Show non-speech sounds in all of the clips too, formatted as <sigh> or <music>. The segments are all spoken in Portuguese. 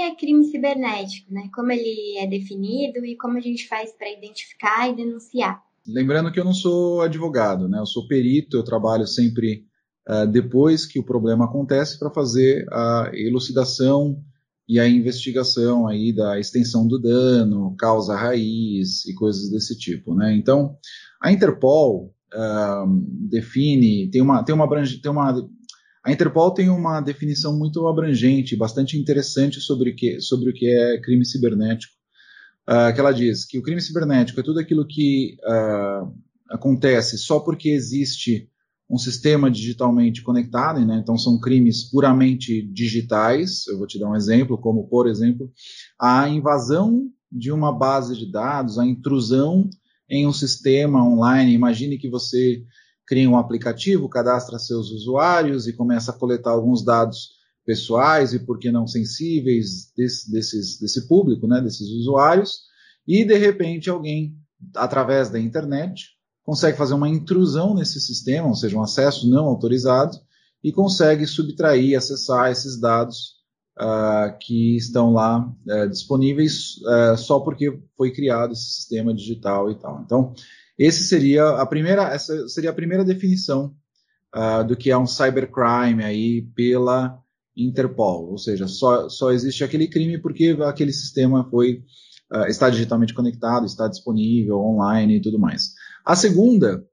é crime cibernético, né? Como ele é definido e como a gente faz para identificar e denunciar. Lembrando que eu não sou advogado, né? Eu sou perito, eu trabalho sempre uh, depois que o problema acontece para fazer a elucidação e a investigação aí da extensão do dano, causa raiz e coisas desse tipo, né? Então, a Interpol uh, define, tem uma, tem uma, tem uma a Interpol tem uma definição muito abrangente, bastante interessante sobre o que, sobre o que é crime cibernético uh, que ela diz que o crime cibernético é tudo aquilo que uh, acontece só porque existe um sistema digitalmente conectado, né? então são crimes puramente digitais. Eu vou te dar um exemplo, como por exemplo a invasão de uma base de dados, a intrusão em um sistema online. Imagine que você cria um aplicativo, cadastra seus usuários e começa a coletar alguns dados pessoais e, por que não, sensíveis desse, desses, desse público, né, desses usuários, e de repente alguém, através da internet, consegue fazer uma intrusão nesse sistema, ou seja, um acesso não autorizado, e consegue subtrair, acessar esses dados uh, que estão lá uh, disponíveis uh, só porque foi criado esse sistema digital e tal. Então, esse seria a primeira, essa seria a primeira definição ah, do que é um cybercrime aí pela Interpol, ou seja, só, só existe aquele crime porque aquele sistema foi uh, está digitalmente conectado, está disponível online e tudo mais. A segunda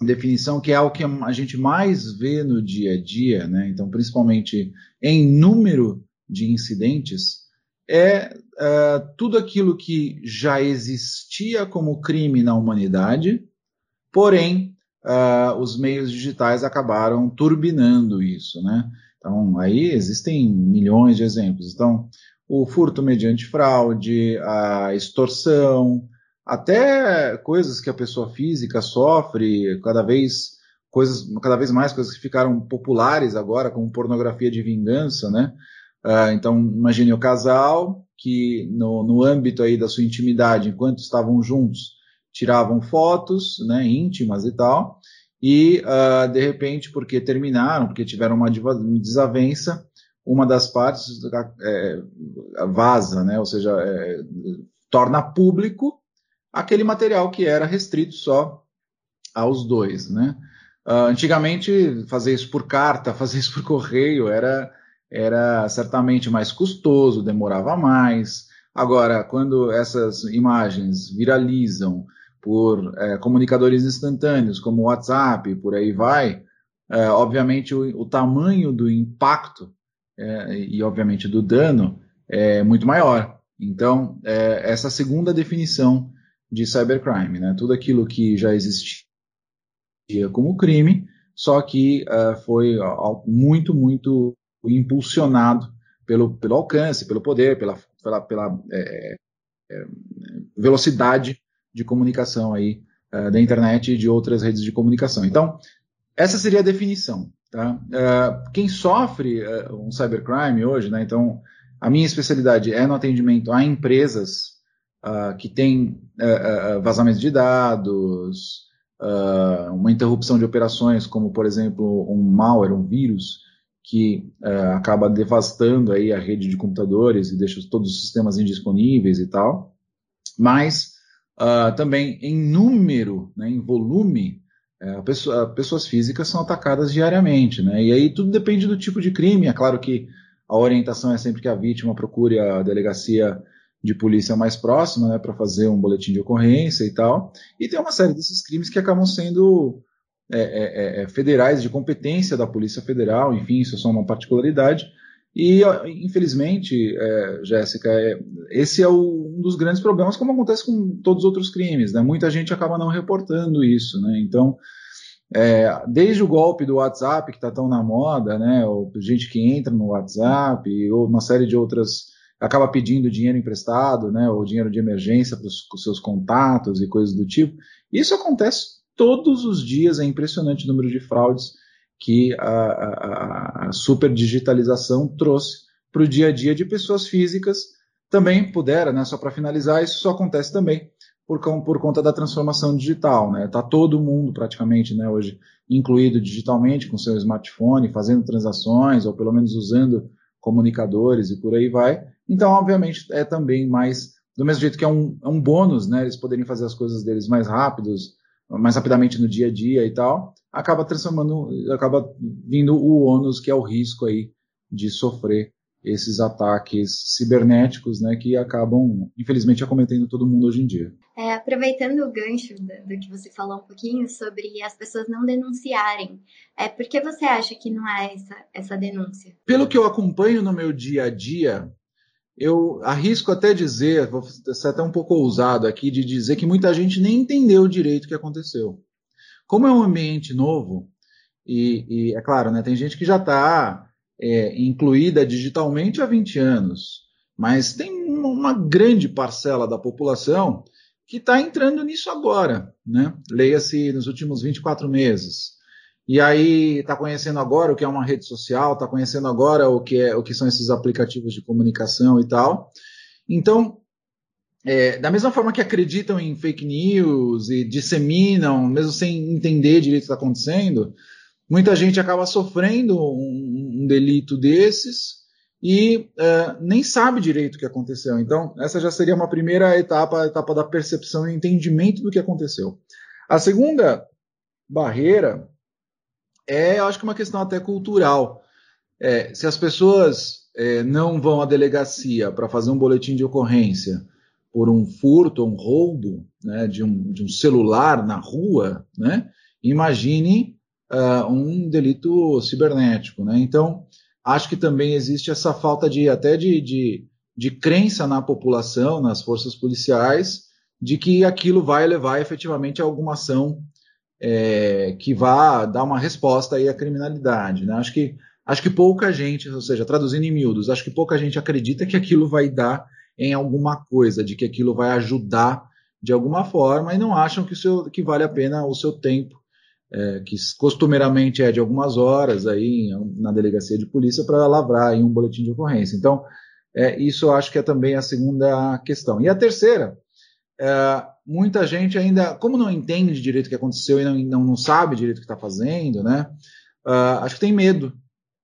definição, que é o que a gente mais vê no dia a dia, né? então principalmente em número de incidentes, é uh, tudo aquilo que já existia como crime na humanidade, porém uh, os meios digitais acabaram turbinando isso, né? Então, aí existem milhões de exemplos. Então, o furto mediante fraude, a extorsão, até coisas que a pessoa física sofre, cada vez coisas, cada vez mais coisas que ficaram populares agora, como pornografia de vingança, né? Uh, então, imagine o casal que no, no âmbito aí da sua intimidade, enquanto estavam juntos, tiravam fotos, né, íntimas e tal, e uh, de repente, porque terminaram, porque tiveram uma desavença, uma das partes é, vaza, né? ou seja, é, torna público aquele material que era restrito só aos dois. Né? Uh, antigamente, fazer isso por carta, <laughs> fazer isso por correio era, era certamente mais custoso, demorava mais. Agora, quando essas imagens viralizam, por é, comunicadores instantâneos, como o WhatsApp, por aí vai, é, obviamente o, o, tamanho do impacto é, e, obviamente, do dano é muito maior. Então, é, essa segunda definição de cybercrime, né? tudo aquilo que já existia como crime, só que é, foi muito, muito impulsionado pelo, pelo alcance, pelo poder, pela, pela, pela é, é, velocidade de comunicação aí uh, da internet e de outras redes de comunicação. Então, essa seria a definição. Tá? Uh, quem sofre uh, um cybercrime hoje, né, então, a minha especialidade é no atendimento a empresas que têm vazamento de dados, uma interrupção de operações, como, por exemplo, um malware, um vírus, que acaba devastando aí a rede de computadores e deixa todos os sistemas indisponíveis e tal. Mas Uh, também em número, né, em volume, é, pessoa, pessoas físicas são atacadas diariamente. Né, e aí tudo depende do tipo de crime. É claro que a orientação é sempre que a vítima procure a delegacia de polícia mais próxima né, para fazer um boletim de ocorrência e tal. E tem uma série desses crimes que acabam sendo é, é, é federais, de competência da Polícia Federal, enfim, isso é só uma particularidade. E, infelizmente, é, Jéssica, é, esse é o, um dos grandes problemas, como acontece com todos os outros crimes. Né? Muita gente acaba não reportando isso. Né? Então, é, desde o golpe do WhatsApp, que está tão na moda, né? ou gente que entra no WhatsApp, ou uma série de outras, acaba pedindo dinheiro emprestado, né? ou dinheiro de emergência para os seus contatos e coisas do tipo. Isso acontece todos os dias, é impressionante o número de fraudes que a, a, a superdigitalização trouxe para o dia a dia de pessoas físicas. Também pudera, né, só para finalizar, isso só acontece também por, por conta da transformação digital. Está né? Tá todo mundo praticamente né, hoje incluído digitalmente com seu smartphone, fazendo transações, ou pelo menos usando comunicadores e por aí vai. Então, obviamente, é também mais, do mesmo jeito que é um, é um bônus, né? Eles poderem fazer as coisas deles mais rápidos, mais rapidamente no dia a dia e tal, acaba transformando, acaba vindo o ônus, que é o risco aí de sofrer esses ataques cibernéticos, né, que acabam, infelizmente, acometendo todo mundo hoje em dia. É, aproveitando o gancho do, do, que você falou um pouquinho sobre as pessoas não denunciarem, é, por que você acha que não há essa, essa denúncia? Pelo que eu acompanho no meu dia a dia, eu arrisco até dizer, vou ser até um pouco ousado aqui, de dizer que muita gente nem entendeu direito o que aconteceu. Como é um ambiente novo, e, e é claro, né, tem gente que já está é, incluída digitalmente há 20 anos, mas tem uma grande parcela da população que está entrando nisso agora, né? Leia-se nos últimos 24 meses. E aí está conhecendo agora o que é uma rede social, está conhecendo agora o que, é, o que são esses aplicativos de comunicação e tal. Então, é, da mesma forma que acreditam em fake news e disseminam, mesmo sem entender direito o que está acontecendo, muita gente acaba sofrendo um, um delito desses e uh, nem sabe direito o que aconteceu. Então, essa já seria uma primeira etapa, a etapa da percepção e entendimento do que aconteceu. A segunda barreira é, acho que uma questão até cultural. É, se as pessoas é, não vão à delegacia para fazer um boletim de ocorrência por um furto, um roubo né, de, um, de um celular na rua, né, imagine uh, um delito cibernético. Né? Então, acho que também existe essa falta de até de, de, de crença na população, nas forças policiais, de que aquilo vai levar efetivamente a alguma ação é, que vá dar uma resposta aí à criminalidade. Né? Acho, que, acho que pouca gente, ou seja, traduzindo em miúdos, acho que pouca gente acredita que aquilo vai dar em alguma coisa, de que aquilo vai ajudar de alguma forma e não acham que, seu, que vale a pena o seu tempo é, que costumeiramente é de algumas horas aí na delegacia de polícia para lavrar em um boletim de ocorrência. Então, é, isso eu acho que é também a segunda questão. E a terceira, é, muita gente ainda, como não entende direito o que aconteceu e não, não, não sabe direito o que está fazendo, né? Uh, acho que tem medo,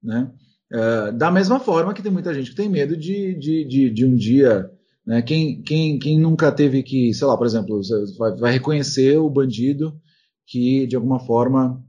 né? Uh, da mesma forma que tem muita gente que tem medo de, de, de, de um dia, né? Quem, quem, quem nunca teve que, sei lá, por exemplo, vai, vai reconhecer o bandido que de alguma forma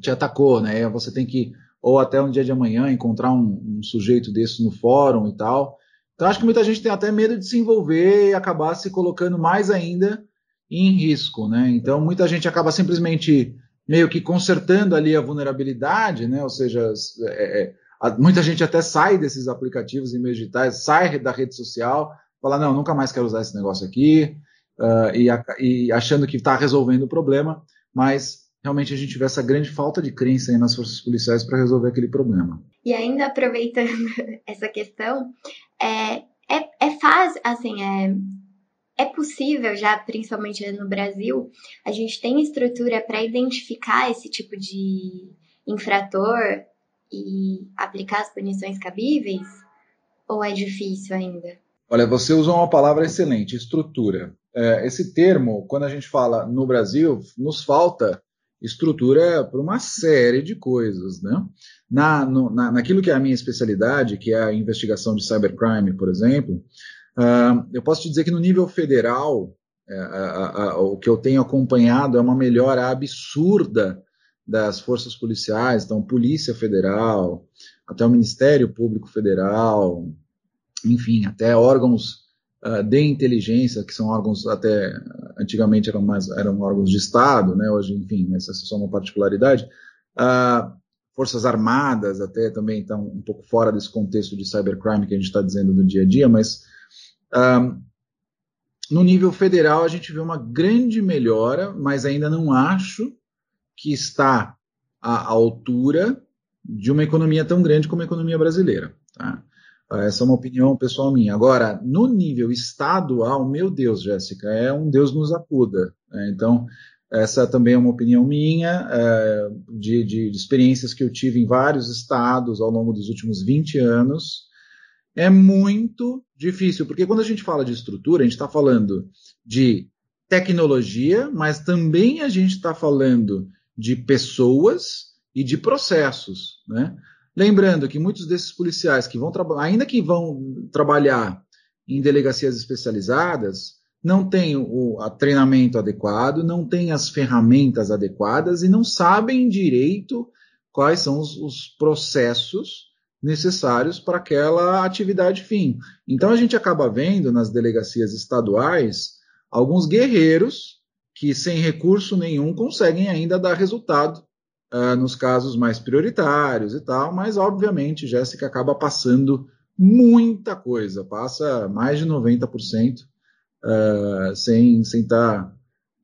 te atacou, né? Você tem que ou até um dia de amanhã encontrar um, um, sujeito desse no fórum e tal. Então acho que muita gente tem até medo de se envolver e acabar se colocando mais ainda em risco, né? Então muita gente acaba simplesmente meio que consertando ali a vulnerabilidade, né? Ou seja, é, é, muita gente até sai desses aplicativos e meios digitais, sai da rede social, fala não, nunca mais quero usar esse negócio aqui, uh, e, e achando que está resolvendo o problema mas realmente a gente vê essa grande falta de crença nas forças policiais para resolver aquele problema. E ainda aproveitando <laughs> essa questão, é, é, é fácil, assim, é, é possível já, principalmente no Brasil, a gente tem estrutura para identificar esse tipo de infrator e aplicar as punições cabíveis? Ou é difícil ainda? Olha, você usou uma palavra excelente, estrutura é, esse termo, quando a gente fala no Brasil, nos falta estrutura para uma série de coisas, né? Na, no, na, naquilo que é a minha especialidade, que é a investigação de cybercrime, por exemplo, uh, eu posso te dizer que no nível federal, é, o que eu tenho acompanhado é uma melhora absurda das forças policiais, então Polícia Federal, até o Ministério Público Federal, enfim, até órgãos uh, de inteligência, que são órgãos até antigamente eram mais eram órgãos de Estado, né? Hoje, enfim, mas essa é só uma particularidade. Uh, Forças Armadas até também estão um pouco fora desse contexto de cybercrime que a gente está dizendo no dia a dia, mas uh, no nível federal a gente vê uma grande melhora, mas ainda não acho que está à altura de uma economia tão grande como a economia brasileira. Tá? Essa é uma opinião pessoal minha. Agora, no nível estadual, meu Deus, Jéssica, é um Deus nos acuda. Né? Então, essa também é uma opinião minha, é, de, de, de, experiências que eu tive em vários estados ao longo dos últimos 20 anos. É muito difícil, porque quando a gente fala de estrutura, a gente está falando de tecnologia, mas também a gente está falando de pessoas e de processos. Né? Lembrando que muitos desses policiais que vão trabalhar, ainda que vão trabalhar em delegacias especializadas, não têm o treinamento adequado, não têm as ferramentas adequadas e não sabem direito quais são os, os processos necessários para aquela atividade fim. Então a gente acaba vendo nas delegacias estaduais alguns guerreiros que sem recurso nenhum conseguem ainda dar resultado uh, nos casos mais prioritários e tal, mas obviamente Jéssica acaba passando muita coisa, passa mais de 90% uh, sem sem estar tá,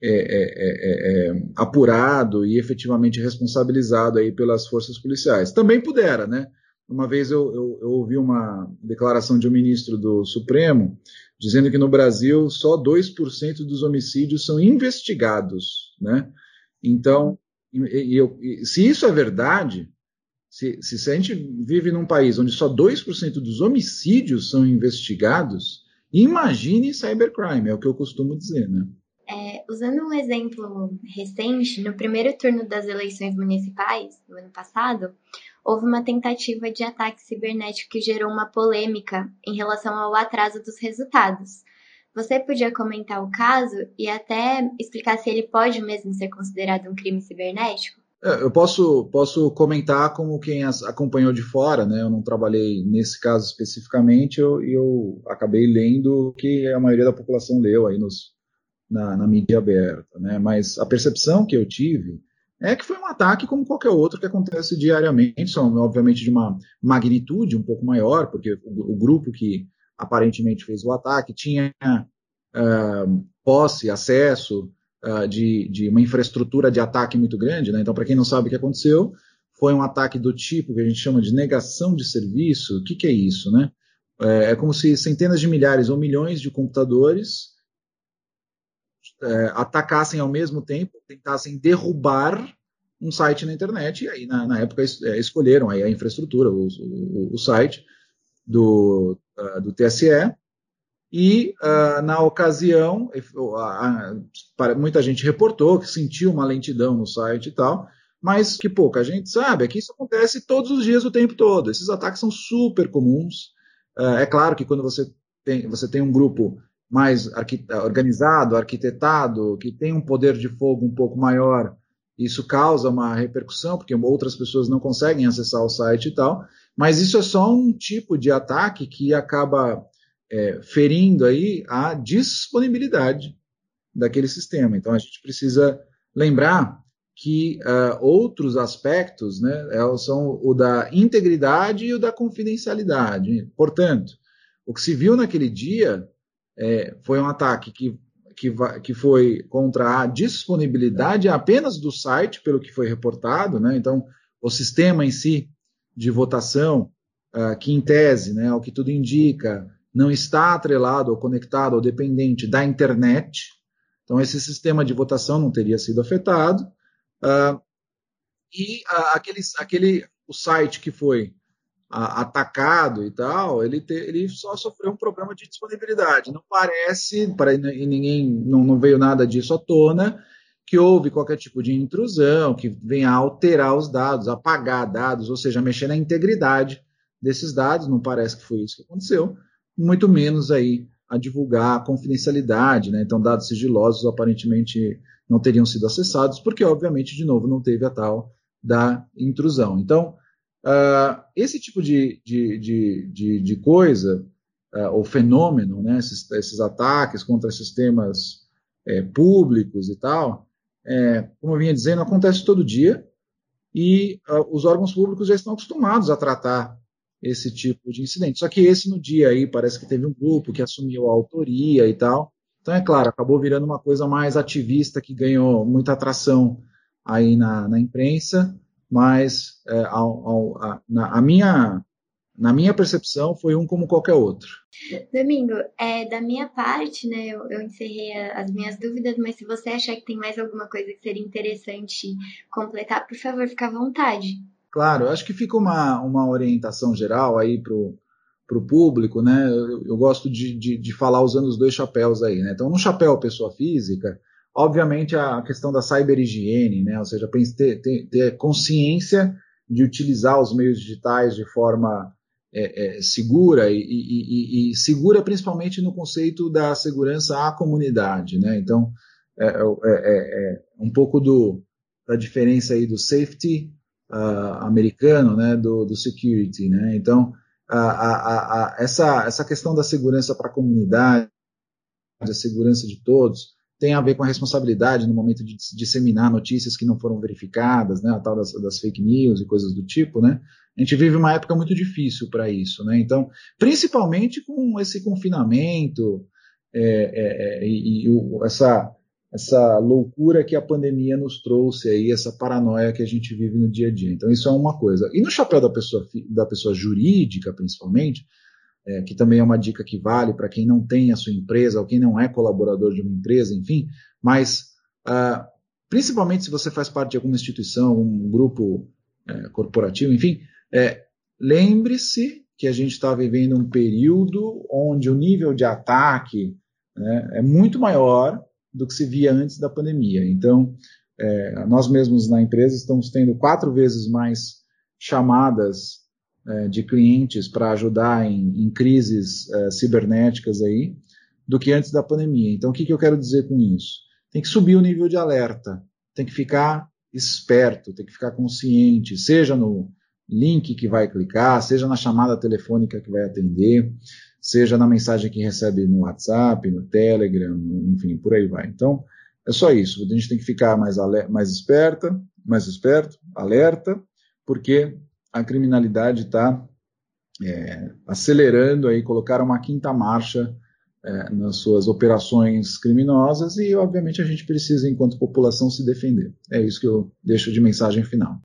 é, é, é, é, apurado e efetivamente responsabilizado aí pelas forças policiais. Também pudera, né? Uma vez eu, eu, eu, ouvi uma declaração de um ministro do Supremo dizendo que no Brasil só 2% dos homicídios são investigados, né? Então, e, e, se isso é verdade, se, se, a gente vive num país onde só 2% dos homicídios são investigados, imagine cybercrime, é o que eu costumo dizer, né? É, usando um exemplo recente, no primeiro turno das eleições municipais, do ano passado, houve uma tentativa de ataque cibernético que gerou uma polêmica em relação ao atraso dos resultados. Você podia comentar o caso e até explicar se ele pode mesmo ser considerado um crime cibernético? É, eu posso, posso comentar como quem acompanhou de fora, né? Eu não trabalhei nesse caso especificamente, eu, eu, acabei lendo o que a maioria da população leu aí nos, na, na mídia aberta, né? Mas a percepção que eu tive é que foi um ataque como qualquer outro que acontece diariamente, são obviamente de uma magnitude um pouco maior, porque o, o grupo que aparentemente fez o ataque tinha uh, posse, acesso uh, de, de, uma infraestrutura de ataque muito grande, né? Então, para quem não sabe o que aconteceu, foi um ataque do tipo que a gente chama de negação de serviço. O que, que é isso, né? É, é como se centenas de milhares ou milhões de computadores é, atacassem ao mesmo tempo, tentassem derrubar um site na internet, e aí na, na época es, é, escolheram aí a infraestrutura, o, o, o site do, uh, do TSE, e uh, na ocasião, a, muita gente reportou que sentiu uma lentidão no site e tal, mas que pouca gente sabe é que isso acontece todos os dias, o tempo todo. Esses ataques são super comuns. Uh, é claro que quando você tem, você tem um grupo mais organizado, arquitetado, que tem um poder de fogo um pouco maior, isso causa uma repercussão, porque outras pessoas não conseguem acessar o site e tal, mas isso é só um tipo de ataque que acaba é, ferindo aí a disponibilidade daquele sistema. Então a gente precisa lembrar que uh, outros aspectos né, é, são o da integridade e o da confidencialidade. Portanto, o que se viu naquele dia é, foi um ataque que, que, que, foi contra a disponibilidade apenas do site, pelo que foi reportado, né? então o sistema em si de votação, uh, que em tese, né, ao que tudo indica, não está atrelado ou conectado ou dependente da internet, então esse sistema de votação não teria sido afetado, uh, e uh, aquele, aquele, o site que foi atacado e tal, ele, te, ele só sofreu um problema de disponibilidade. Não parece, para e ninguém não, não, veio nada disso à tona, que houve qualquer tipo de intrusão que venha alterar os dados, apagar dados, ou seja, mexer na integridade desses dados. Não parece que foi isso que aconteceu. Muito menos aí a divulgar a confidencialidade, né? Então, dados sigilosos aparentemente não teriam sido acessados, porque obviamente, de novo, não teve a tal da intrusão. Então, Uh, esse tipo de, de, de, de, de coisa, uh, ou fenômeno, né, esses, esses, ataques contra sistemas é, públicos e tal, é, como eu vinha dizendo, acontece todo dia e uh, os órgãos públicos já estão acostumados a tratar esse tipo de incidente. Só que esse no dia aí parece que teve um grupo que assumiu a autoria e tal. Então, é claro, acabou virando uma coisa mais ativista que ganhou muita atração aí na, na imprensa mas é, ao, ao, a, na, a minha, na minha percepção foi um como qualquer outro. Domingo, é, da minha parte, né, eu, eu encerrei a, as minhas dúvidas, mas se você achar que tem mais alguma coisa que seria interessante completar, por favor, fique à vontade. Claro, acho que fica uma, uma orientação geral aí para o público, né? Eu, eu gosto de, de, de, falar usando os dois chapéus aí, né? Então, no chapéu pessoa física, Obviamente, a questão da cyberhigiene, né? ou seja, ter, ter, ter consciência de utilizar os meios digitais de forma é, é, segura e, e, e, segura principalmente no conceito da segurança à comunidade, né? Então é, é, é, é um pouco do, da diferença aí do safety uh, americano, né, do, do security, né? Então a, a, a, essa essa questão da segurança para a comunidade, a segurança de todos tem a ver com a responsabilidade no momento de disseminar notícias que não foram verificadas, né, a tal das, das, fake news e coisas do tipo, né? A gente vive uma época muito difícil para isso, né? Então, principalmente com esse confinamento é, é, é, e, e essa essa loucura que a pandemia nos trouxe aí, essa paranoia que a gente vive no dia a dia. Então, isso é uma coisa. E no chapéu da pessoa, da pessoa jurídica, principalmente, é, que também é uma dica que vale para quem não tem a sua empresa ou quem não é colaborador de uma empresa, enfim, mas uh, principalmente se você faz parte de alguma instituição, um grupo é, corporativo, enfim, é, lembre-se que a gente está vivendo um período onde o nível de ataque né, é muito maior do que se via antes da pandemia. Então, é, nós mesmos na empresa estamos tendo quatro vezes mais chamadas é, de clientes para ajudar em, em crises é, cibernéticas aí do que antes da pandemia. Então, o que, que eu quero dizer com isso? Tem que subir o nível de alerta, tem que ficar esperto, tem que ficar consciente, seja no link que vai clicar, seja na chamada telefônica que vai atender, seja na mensagem que recebe no WhatsApp, no Telegram, enfim, por aí vai. Então, é só isso. A gente tem que ficar mais, mais esperta, mais esperto, alerta, porque a criminalidade está é, acelerando aí, colocaram uma quinta marcha é, nas suas operações criminosas e, obviamente, a gente precisa, enquanto população, se defender. É isso que eu deixo de mensagem final.